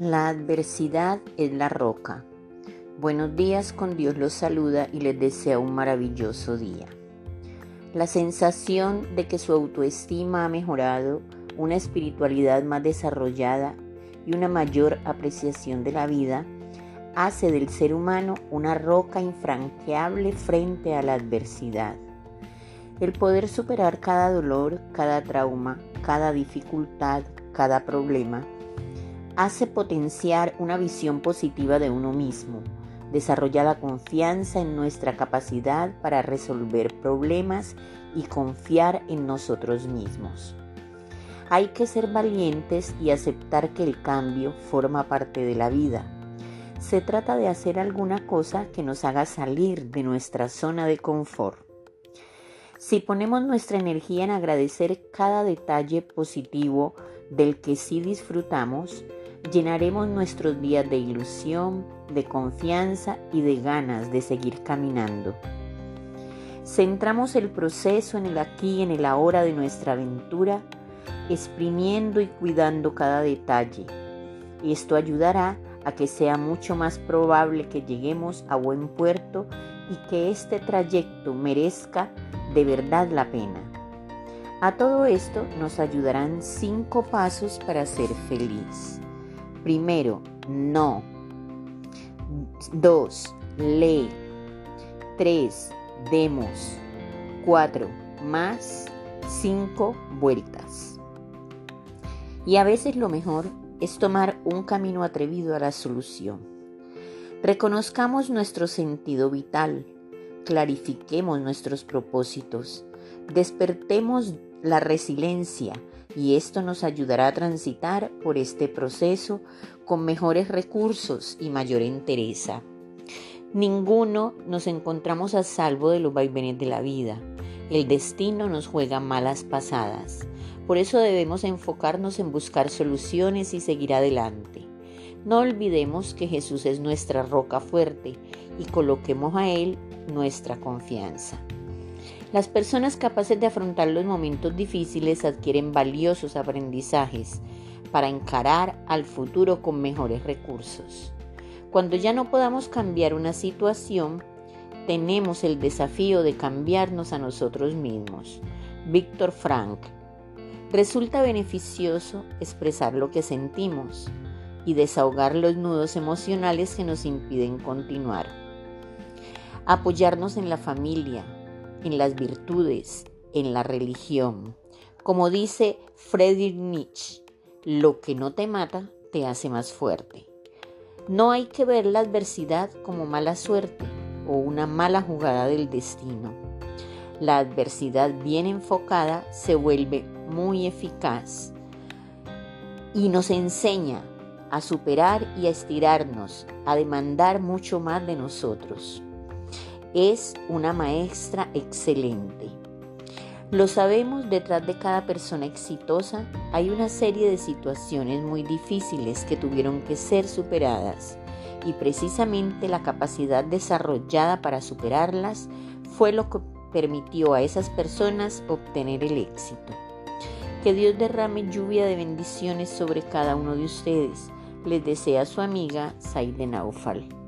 La adversidad es la roca. Buenos días, con Dios los saluda y les desea un maravilloso día. La sensación de que su autoestima ha mejorado, una espiritualidad más desarrollada y una mayor apreciación de la vida hace del ser humano una roca infranqueable frente a la adversidad. El poder superar cada dolor, cada trauma, cada dificultad, cada problema, hace potenciar una visión positiva de uno mismo, desarrolla la confianza en nuestra capacidad para resolver problemas y confiar en nosotros mismos. Hay que ser valientes y aceptar que el cambio forma parte de la vida. Se trata de hacer alguna cosa que nos haga salir de nuestra zona de confort. Si ponemos nuestra energía en agradecer cada detalle positivo del que sí disfrutamos, llenaremos nuestros días de ilusión, de confianza y de ganas de seguir caminando. Centramos el proceso en el aquí y en el ahora de nuestra aventura, exprimiendo y cuidando cada detalle. Esto ayudará a que sea mucho más probable que lleguemos a buen puerto y que este trayecto merezca de verdad la pena. A todo esto nos ayudarán cinco pasos para ser feliz. Primero, no. 2. Lee. 3. Demos. 4. Más. 5. Vueltas. Y a veces lo mejor es tomar un camino atrevido a la solución. Reconozcamos nuestro sentido vital, clarifiquemos nuestros propósitos, despertemos la resiliencia, y esto nos ayudará a transitar por este proceso con mejores recursos y mayor entereza. Ninguno nos encontramos a salvo de los vaivenes de la vida. El destino nos juega malas pasadas. Por eso debemos enfocarnos en buscar soluciones y seguir adelante. No olvidemos que Jesús es nuestra roca fuerte y coloquemos a Él nuestra confianza. Las personas capaces de afrontar los momentos difíciles adquieren valiosos aprendizajes para encarar al futuro con mejores recursos. Cuando ya no podamos cambiar una situación, tenemos el desafío de cambiarnos a nosotros mismos. Víctor Frank. Resulta beneficioso expresar lo que sentimos y desahogar los nudos emocionales que nos impiden continuar. Apoyarnos en la familia, en las virtudes, en la religión. Como dice Friedrich Nietzsche, lo que no te mata te hace más fuerte. No hay que ver la adversidad como mala suerte o una mala jugada del destino. La adversidad bien enfocada se vuelve muy eficaz y nos enseña a superar y a estirarnos, a demandar mucho más de nosotros es una maestra excelente. Lo sabemos, detrás de cada persona exitosa hay una serie de situaciones muy difíciles que tuvieron que ser superadas y precisamente la capacidad desarrollada para superarlas fue lo que permitió a esas personas obtener el éxito. Que Dios derrame lluvia de bendiciones sobre cada uno de ustedes. Les desea su amiga Saide Naufal.